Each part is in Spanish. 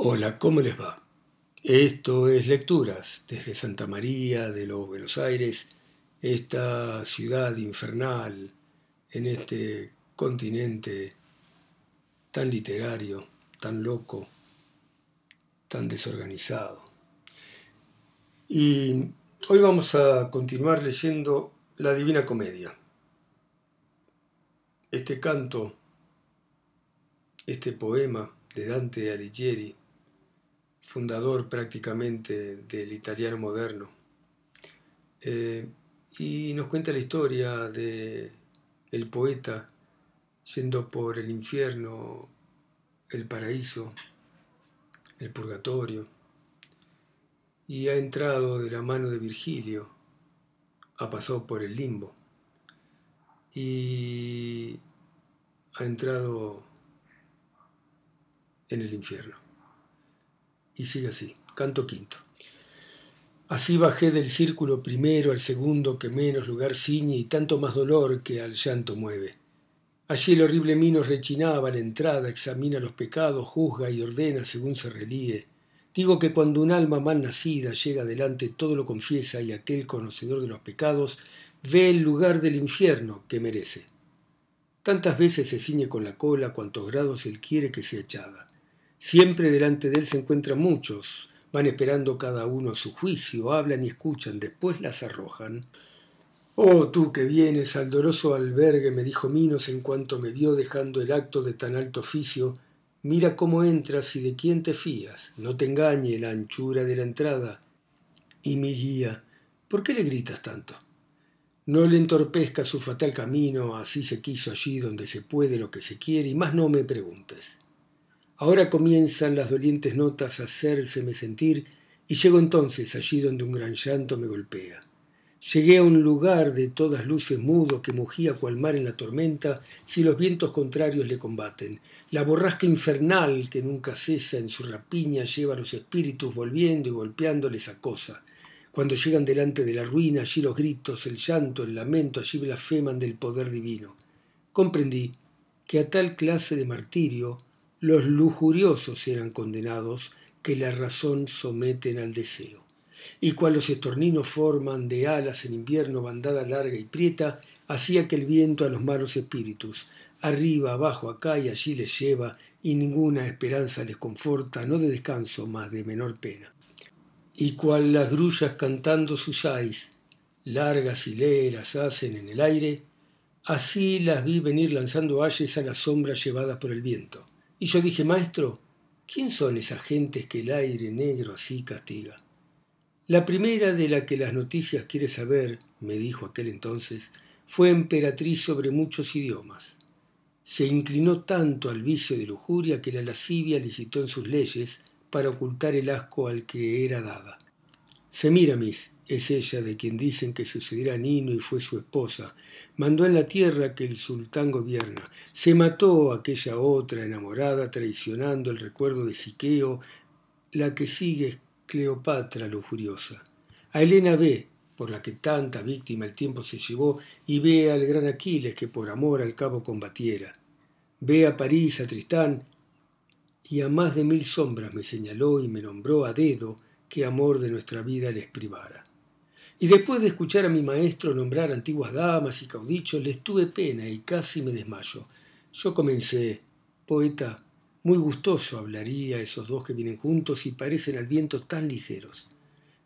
Hola, ¿cómo les va? Esto es Lecturas desde Santa María de los Buenos Aires, esta ciudad infernal en este continente tan literario, tan loco, tan desorganizado. Y hoy vamos a continuar leyendo la Divina Comedia. Este canto, este poema de Dante Alighieri, fundador prácticamente del italiano moderno, eh, y nos cuenta la historia de el poeta yendo por el infierno, el paraíso, el purgatorio, y ha entrado de la mano de Virgilio, ha pasado por el limbo y ha entrado en el infierno. Y sigue así, canto quinto. Así bajé del círculo primero al segundo que menos lugar ciñe y tanto más dolor que al llanto mueve. Allí el horrible mino rechinaba la entrada, examina los pecados, juzga y ordena según se relíe. Digo que cuando un alma mal nacida llega adelante todo lo confiesa y aquel conocedor de los pecados ve el lugar del infierno que merece. Tantas veces se ciñe con la cola cuantos grados él quiere que sea echada. Siempre delante de él se encuentran muchos, van esperando cada uno su juicio, hablan y escuchan, después las arrojan. Oh, tú que vienes al doroso albergue, me dijo Minos en cuanto me vio dejando el acto de tan alto oficio, mira cómo entras y de quién te fías, no te engañe la anchura de la entrada. Y mi guía, ¿por qué le gritas tanto? No le entorpezca su fatal camino, así se quiso allí donde se puede lo que se quiere, y más no me preguntes. Ahora comienzan las dolientes notas a hacérseme sentir y llego entonces allí donde un gran llanto me golpea. Llegué a un lugar de todas luces mudo que mugía cual mar en la tormenta si los vientos contrarios le combaten. La borrasca infernal que nunca cesa en su rapiña lleva a los espíritus volviendo y golpeándoles a cosa. Cuando llegan delante de la ruina, allí los gritos, el llanto, el lamento, allí blasfeman del poder divino. Comprendí que a tal clase de martirio los lujuriosos eran condenados que la razón someten al deseo. Y cual los estorninos forman de alas en invierno bandada larga y prieta, hacía que el viento a los malos espíritus, arriba, abajo, acá y allí les lleva, y ninguna esperanza les conforta, no de descanso, más de menor pena. Y cual las grullas cantando sus ais, largas hileras hacen en el aire, así las vi venir lanzando ayes a las sombras llevadas por el viento y yo dije, maestro, ¿quién son esas gentes que el aire negro así castiga? La primera de la que las noticias quiere saber, me dijo aquel entonces, fue emperatriz sobre muchos idiomas. Se inclinó tanto al vicio de lujuria que la lascivia licitó en sus leyes para ocultar el asco al que era dada. Semiramis, es ella de quien dicen que sucediera Nino y fue su esposa. Mandó en la tierra que el sultán gobierna. Se mató aquella otra enamorada, traicionando el recuerdo de Siqueo, la que sigue Cleopatra lujuriosa. A Helena ve, por la que tanta víctima el tiempo se llevó, y ve al gran Aquiles que por amor al cabo combatiera. Ve a París, a Tristán, y a más de mil sombras me señaló y me nombró a dedo que amor de nuestra vida les privara. Y después de escuchar a mi maestro nombrar antiguas damas y caudichos, les tuve pena y casi me desmayo. Yo comencé, poeta, muy gustoso hablaría esos dos que vienen juntos y parecen al viento tan ligeros.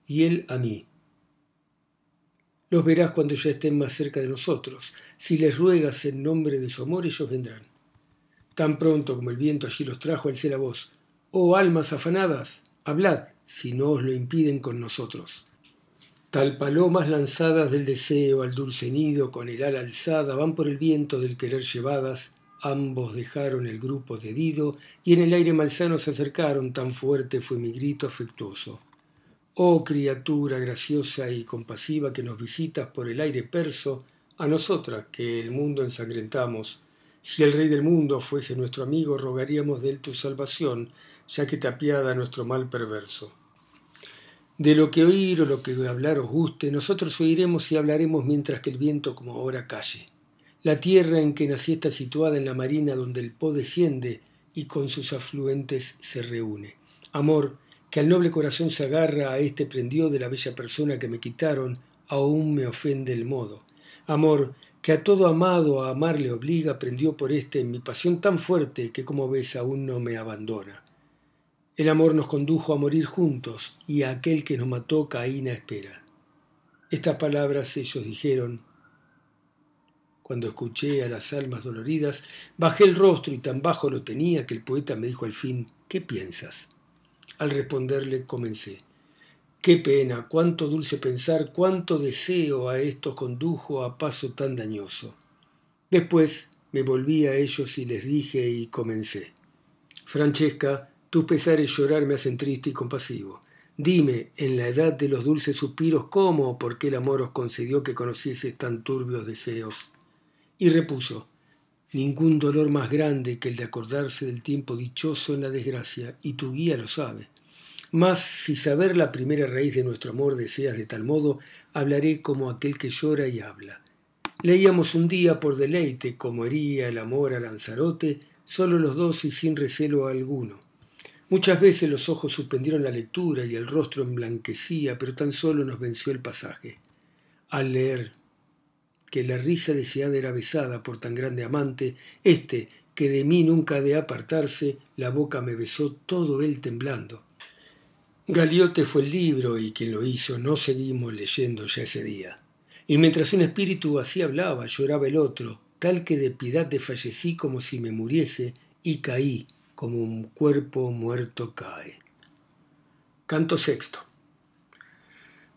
Y él a mí. Los verás cuando ya estén más cerca de nosotros. Si les ruegas en nombre de su amor, ellos vendrán. Tan pronto como el viento allí los trajo, alcé la voz. Oh almas afanadas, hablad, si no os lo impiden con nosotros. Tal palomas lanzadas del deseo al dulce nido con el ala alzada van por el viento del querer llevadas, ambos dejaron el grupo de Dido y en el aire malsano se acercaron, tan fuerte fue mi grito afectuoso. Oh criatura graciosa y compasiva que nos visitas por el aire perso, a nosotras que el mundo ensangrentamos, si el rey del mundo fuese nuestro amigo, rogaríamos de él tu salvación, ya que te apiada nuestro mal perverso. De lo que oír o lo que hablar os guste, nosotros oiremos y hablaremos mientras que el viento como ahora calle. La tierra en que nací está situada en la marina donde el Po desciende y con sus afluentes se reúne. Amor, que al noble corazón se agarra, a este prendió de la bella persona que me quitaron, aún me ofende el modo. Amor, que a todo amado a amar le obliga, prendió por este en mi pasión tan fuerte que como ves aún no me abandona. El amor nos condujo a morir juntos y a aquel que nos mató Caína espera. Estas palabras ellos dijeron. Cuando escuché a las almas doloridas, bajé el rostro y tan bajo lo tenía que el poeta me dijo al fin, ¿qué piensas? Al responderle comencé. Qué pena, cuánto dulce pensar, cuánto deseo a estos condujo a paso tan dañoso. Después me volví a ellos y les dije y comencé. Francesca, tus pesares llorar me hacen triste y compasivo. Dime, en la edad de los dulces suspiros, cómo o por qué el amor os concedió que conocieses tan turbios deseos. Y repuso, ningún dolor más grande que el de acordarse del tiempo dichoso en la desgracia, y tu guía lo sabe. Mas si saber la primera raíz de nuestro amor deseas de tal modo, hablaré como aquel que llora y habla. Leíamos un día por deleite, como hería el amor a Lanzarote, solo los dos y sin recelo alguno Muchas veces los ojos suspendieron la lectura y el rostro emblanquecía, pero tan solo nos venció el pasaje. Al leer que la risa deseada era besada por tan grande amante, este, que de mí nunca de apartarse, la boca me besó todo él temblando. Galiote fue el libro y quien lo hizo no seguimos leyendo ya ese día. Y mientras un espíritu así hablaba, lloraba el otro, tal que de piedad desfallecí como si me muriese y caí como un cuerpo muerto cae. Canto sexto.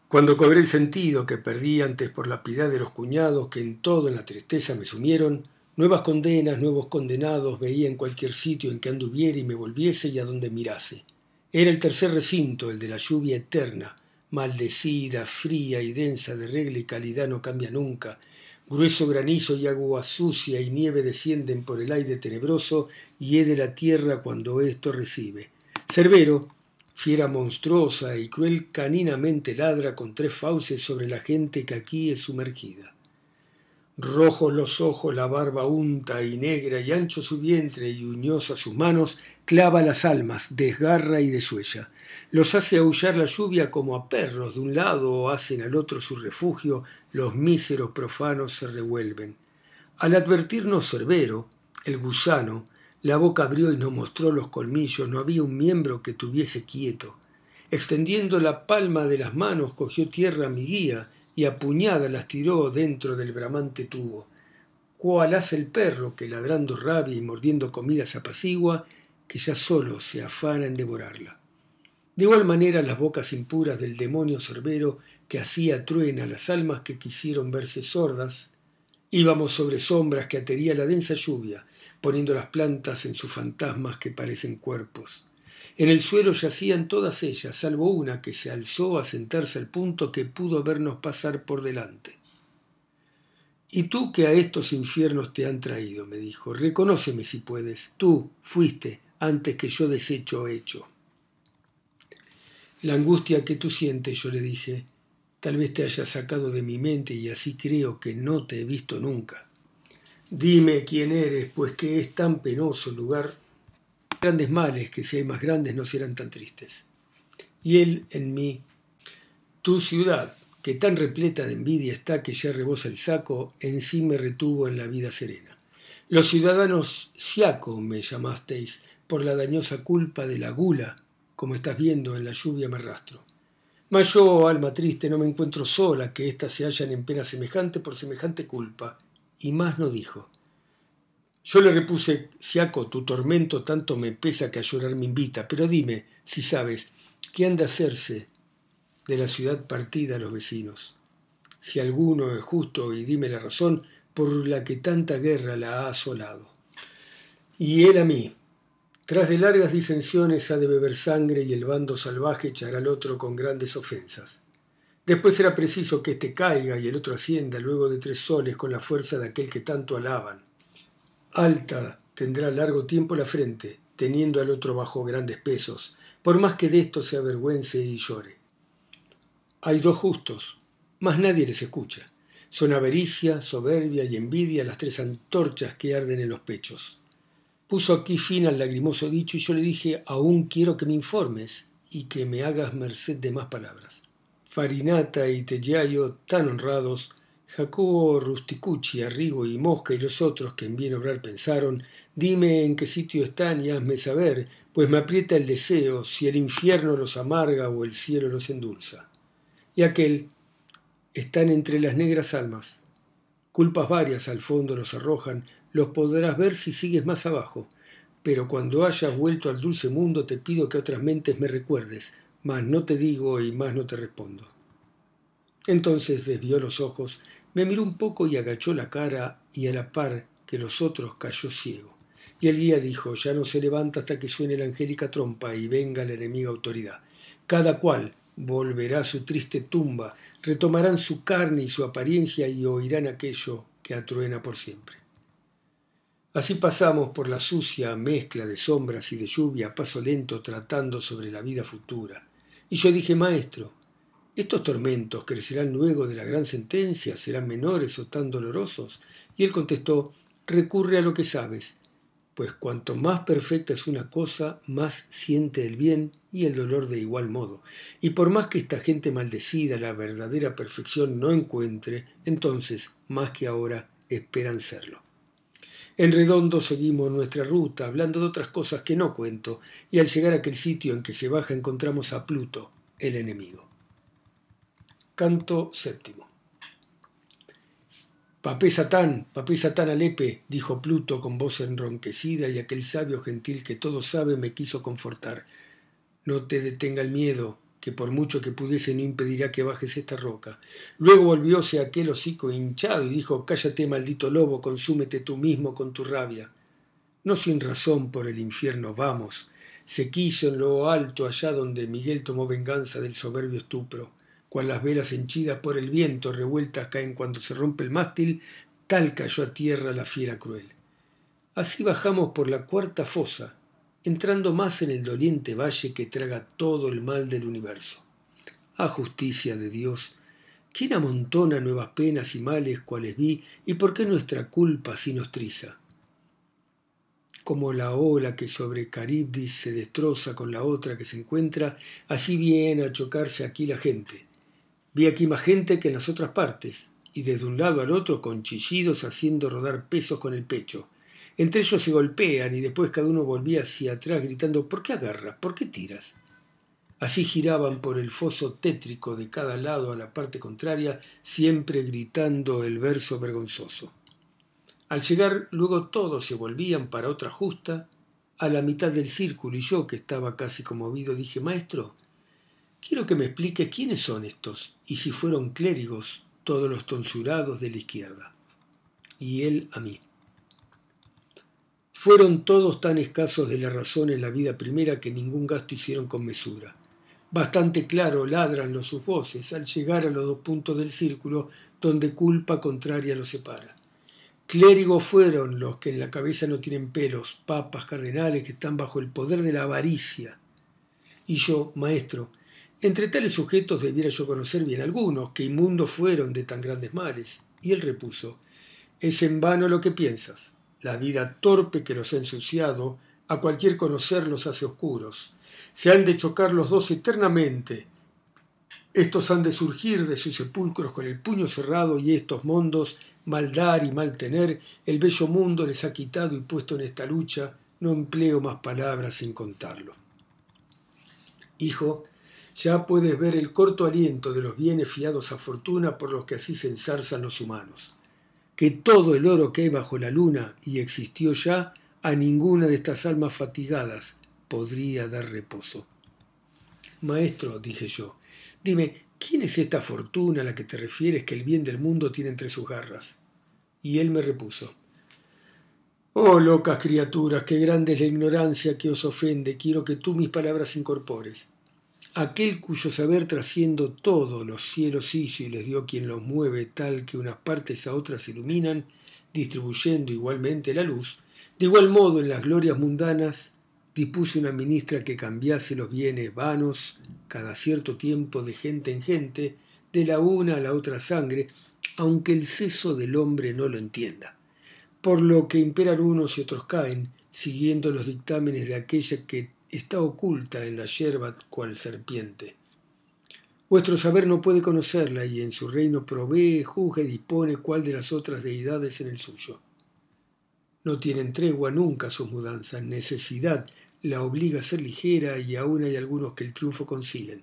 Cuando cobré el sentido que perdí antes por la piedad de los cuñados que en todo en la tristeza me sumieron, nuevas condenas, nuevos condenados veía en cualquier sitio en que anduviera y me volviese y a donde mirase. Era el tercer recinto, el de la lluvia eterna, maldecida, fría y densa de regla y calidad no cambia nunca, Grueso granizo y agua sucia y nieve descienden por el aire tenebroso y de la tierra cuando esto recibe. Cerbero, fiera monstruosa y cruel caninamente ladra con tres fauces sobre la gente que aquí es sumergida. Rojos los ojos, la barba unta y negra y ancho su vientre y uñosa sus manos, clava las almas, desgarra y desuella. Los hace aullar la lluvia como a perros, de un lado hacen al otro su refugio, los míseros profanos se revuelven. Al advertirnos Cerbero, el gusano, la boca abrió y nos mostró los colmillos, no había un miembro que tuviese quieto. Extendiendo la palma de las manos, cogió tierra mi guía, y a puñada las tiró dentro del bramante tubo. Cuál hace el perro que ladrando rabia y mordiendo comida se apacigua, que ya solo se afana en devorarla. De igual manera las bocas impuras del demonio cerbero que hacía truena las almas que quisieron verse sordas, íbamos sobre sombras que atería la densa lluvia, poniendo las plantas en sus fantasmas que parecen cuerpos. En el suelo yacían todas ellas, salvo una que se alzó a sentarse al punto que pudo vernos pasar por delante. Y tú que a estos infiernos te han traído, me dijo, reconóceme si puedes, tú fuiste antes que yo desecho hecho. La angustia que tú sientes, yo le dije, tal vez te haya sacado de mi mente y así creo que no te he visto nunca. Dime quién eres, pues que es tan penoso lugar grandes males que si hay más grandes no serán tan tristes. Y él en mí, tu ciudad, que tan repleta de envidia está que ya rebosa el saco, en sí me retuvo en la vida serena. Los ciudadanos siaco me llamasteis por la dañosa culpa de la gula, como estás viendo en la lluvia me arrastro. Mas yo, alma triste, no me encuentro sola, que éstas se hallan en pena semejante por semejante culpa. Y más no dijo. Yo le repuse, Siaco, tu tormento tanto me pesa que a llorar me invita, pero dime, si sabes, ¿qué han de hacerse de la ciudad partida a los vecinos? Si alguno es justo y dime la razón por la que tanta guerra la ha asolado. Y él a mí, tras de largas disensiones ha de beber sangre y el bando salvaje echará al otro con grandes ofensas. Después será preciso que éste caiga y el otro ascienda luego de tres soles con la fuerza de aquel que tanto alaban alta tendrá largo tiempo la frente, teniendo al otro bajo grandes pesos, por más que de esto se avergüence y llore. Hay dos justos, mas nadie les escucha. Son avaricia, soberbia y envidia las tres antorchas que arden en los pechos. Puso aquí fin al lagrimoso dicho y yo le dije, aún quiero que me informes y que me hagas merced de más palabras. Farinata y Tellayo, tan honrados, Jacobo Rusticucci, Arrigo y Mosca y los otros que en bien obrar pensaron, dime en qué sitio están y hazme saber, pues me aprieta el deseo si el infierno los amarga o el cielo los endulza. Y aquel, están entre las negras almas. Culpas varias al fondo los arrojan, los podrás ver si sigues más abajo. Pero cuando hayas vuelto al dulce mundo te pido que otras mentes me recuerdes, mas no te digo y más no te respondo. Entonces desvió los ojos, me miró un poco y agachó la cara y a la par que los otros cayó ciego. Y el guía dijo, ya no se levanta hasta que suene la angélica trompa y venga la enemiga autoridad. Cada cual volverá a su triste tumba, retomarán su carne y su apariencia y oirán aquello que atruena por siempre. Así pasamos por la sucia mezcla de sombras y de lluvia paso lento tratando sobre la vida futura. Y yo dije, maestro, ¿estos tormentos crecerán luego de la gran sentencia? ¿Serán menores o tan dolorosos? Y él contestó, recurre a lo que sabes, pues cuanto más perfecta es una cosa, más siente el bien y el dolor de igual modo. Y por más que esta gente maldecida la verdadera perfección no encuentre, entonces, más que ahora, esperan serlo. En redondo seguimos nuestra ruta, hablando de otras cosas que no cuento, y al llegar a aquel sitio en que se baja encontramos a Pluto, el enemigo. Canto séptimo. Papé Satán, papé Satán Alepe, dijo Pluto con voz enronquecida, y aquel sabio gentil que todo sabe me quiso confortar. No te detenga el miedo, que por mucho que pudiese no impedirá que bajes esta roca. Luego volvióse aquel hocico hinchado y dijo, Cállate, maldito lobo, consúmete tú mismo con tu rabia. No sin razón por el infierno vamos. Se quiso en lo alto allá donde Miguel tomó venganza del soberbio estupro cual las velas henchidas por el viento revueltas caen cuando se rompe el mástil, tal cayó a tierra la fiera cruel. Así bajamos por la cuarta fosa, entrando más en el doliente valle que traga todo el mal del universo. A justicia de Dios, ¿quién amontona nuevas penas y males cuales vi, y por qué nuestra culpa así nos triza? Como la ola que sobre Caribdis se destroza con la otra que se encuentra, así viene a chocarse aquí la gente. Vi aquí más gente que en las otras partes, y desde un lado al otro con chillidos haciendo rodar pesos con el pecho. Entre ellos se golpean y después cada uno volvía hacia atrás gritando ¿Por qué agarras? ¿Por qué tiras? Así giraban por el foso tétrico de cada lado a la parte contraria, siempre gritando el verso vergonzoso. Al llegar luego todos se volvían para otra justa, a la mitad del círculo y yo, que estaba casi conmovido, dije, Maestro, Quiero que me expliques quiénes son estos y si fueron clérigos todos los tonsurados de la izquierda. Y él a mí. Fueron todos tan escasos de la razón en la vida primera que ningún gasto hicieron con mesura. Bastante claro ladran los sus voces al llegar a los dos puntos del círculo donde culpa contraria los separa. Clérigos fueron los que en la cabeza no tienen pelos, papas, cardenales que están bajo el poder de la avaricia. Y yo, maestro, entre tales sujetos debiera yo conocer bien algunos, que inmundos fueron de tan grandes males. Y él repuso, es en vano lo que piensas. La vida torpe que los ha ensuciado, a cualquier conocer los hace oscuros. Se han de chocar los dos eternamente. Estos han de surgir de sus sepulcros con el puño cerrado y estos mundos, mal dar y mal tener, el bello mundo les ha quitado y puesto en esta lucha, no empleo más palabras sin contarlo. Hijo, ya puedes ver el corto aliento de los bienes fiados a fortuna por los que así se ensarzan los humanos. Que todo el oro que hay bajo la luna y existió ya, a ninguna de estas almas fatigadas podría dar reposo. Maestro, dije yo, dime, ¿quién es esta fortuna a la que te refieres que el bien del mundo tiene entre sus garras? Y él me repuso, Oh, locas criaturas, qué grande es la ignorancia que os ofende, quiero que tú mis palabras incorpores aquel cuyo saber trasciendo todos los cielos hizo y les dio quien los mueve tal que unas partes a otras iluminan, distribuyendo igualmente la luz, de igual modo en las glorias mundanas dispuso una ministra que cambiase los bienes vanos cada cierto tiempo de gente en gente, de la una a la otra sangre, aunque el seso del hombre no lo entienda. Por lo que imperan unos y otros caen, siguiendo los dictámenes de aquella que está oculta en la yerba cual serpiente. Vuestro saber no puede conocerla y en su reino provee, juzga y dispone cuál de las otras deidades en el suyo. No tienen tregua nunca sus mudanzas, necesidad la obliga a ser ligera y aún hay algunos que el triunfo consiguen.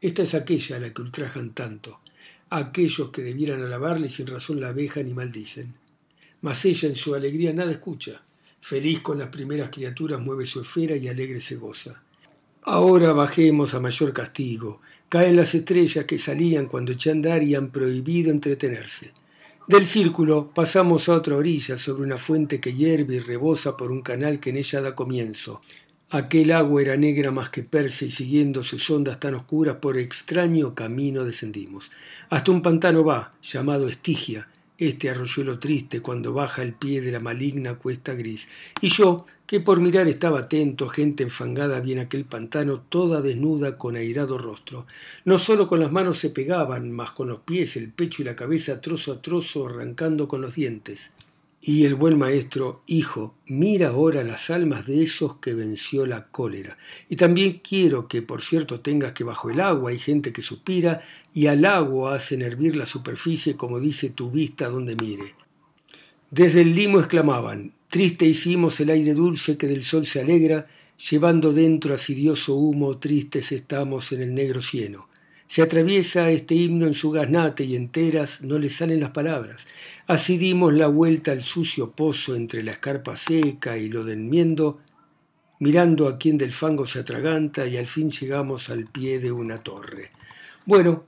Esta es aquella a la que ultrajan tanto, aquellos que debieran alabarle y sin razón la abejan y maldicen. Mas ella en su alegría nada escucha, feliz con las primeras criaturas mueve su esfera y alegre se goza. Ahora bajemos a mayor castigo, caen las estrellas que salían cuando eché andar y han prohibido entretenerse. Del círculo pasamos a otra orilla, sobre una fuente que hierve y rebosa por un canal que en ella da comienzo. Aquel agua era negra más que persa y siguiendo sus ondas tan oscuras por extraño camino descendimos. Hasta un pantano va, llamado Estigia, este arroyuelo triste cuando baja el pie de la maligna cuesta gris. Y yo, que por mirar estaba atento, gente enfangada vi en aquel pantano toda desnuda con airado rostro. No solo con las manos se pegaban, mas con los pies, el pecho y la cabeza trozo a trozo arrancando con los dientes. Y el buen maestro, hijo, mira ahora las almas de esos que venció la cólera. Y también quiero que, por cierto, tengas que bajo el agua hay gente que suspira y al agua hacen hervir la superficie como dice tu vista donde mire. Desde el limo exclamaban, triste hicimos el aire dulce que del sol se alegra, llevando dentro asidioso humo, tristes estamos en el negro cieno. Se atraviesa este himno en su gaznate y enteras no le salen las palabras. Así dimos la vuelta al sucio pozo entre la escarpa seca y lo del miendo, mirando a quien del fango se atraganta y al fin llegamos al pie de una torre. Bueno,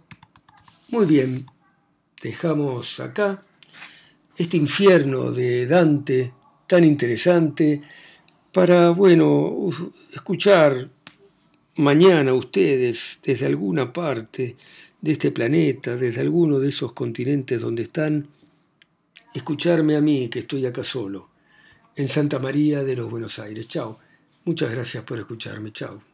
muy bien, dejamos acá este infierno de Dante tan interesante para, bueno, escuchar mañana ustedes desde alguna parte de este planeta, desde alguno de esos continentes donde están, escucharme a mí que estoy acá solo, en Santa María de los Buenos Aires. Chao. Muchas gracias por escucharme. Chao.